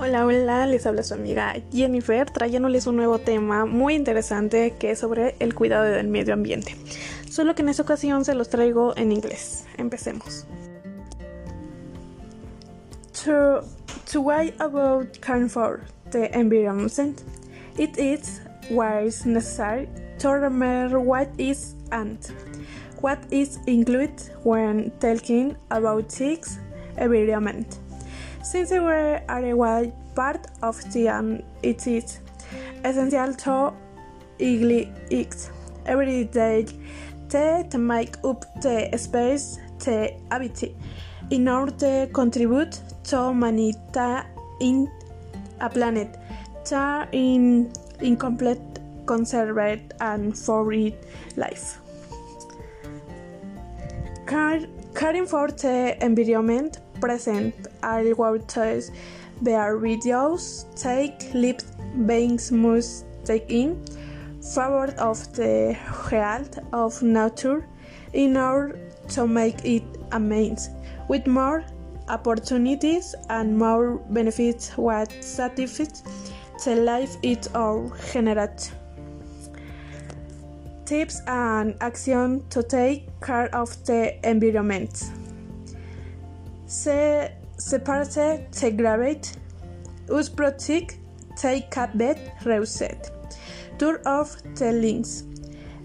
Hola, hola, les habla su amiga Jennifer trayéndoles un nuevo tema muy interesante que es sobre el cuidado del medio ambiente. Solo que en esta ocasión se los traigo en inglés. Empecemos. To, to about caring for the environment, it is wise necessary to remember what is and what is included when talking about six environment. Since we are a part of the and it is essential to exist every day to make up the space the habit in order to contribute to humanity in a planet that in incomplete conserved and for it life. Caring for the environment present waters their videos take leap beings must take in of the health of nature in order to make it a means with more opportunities and more benefits what satisfies the life it or generate tips and action to take care of the environment separate, segregate, use protect, take bed, reset. Turn off the links.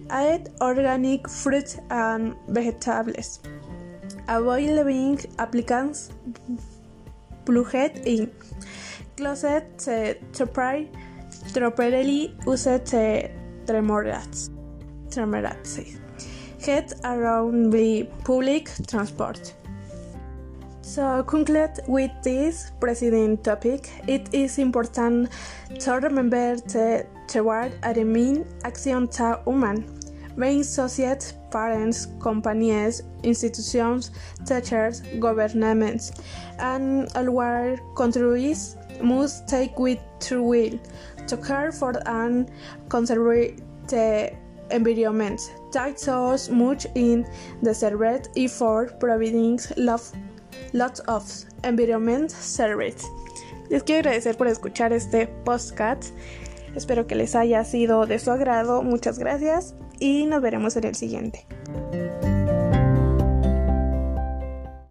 Add organic fruits and vegetables. Avoid leaving applicants plugged in. Closet the properly use the tremorats. Tremorats. Head around the public transport. So, conclude with this president topic, it is important to remember the toward a mean action to human, being society, parents, companies, institutions, teachers, governments, and all countries must take with true will to care for and conserve the environment. That so much in the for providing love Lots of Environment Service. Les quiero agradecer por escuchar este podcast. Espero que les haya sido de su agrado. Muchas gracias y nos veremos en el siguiente.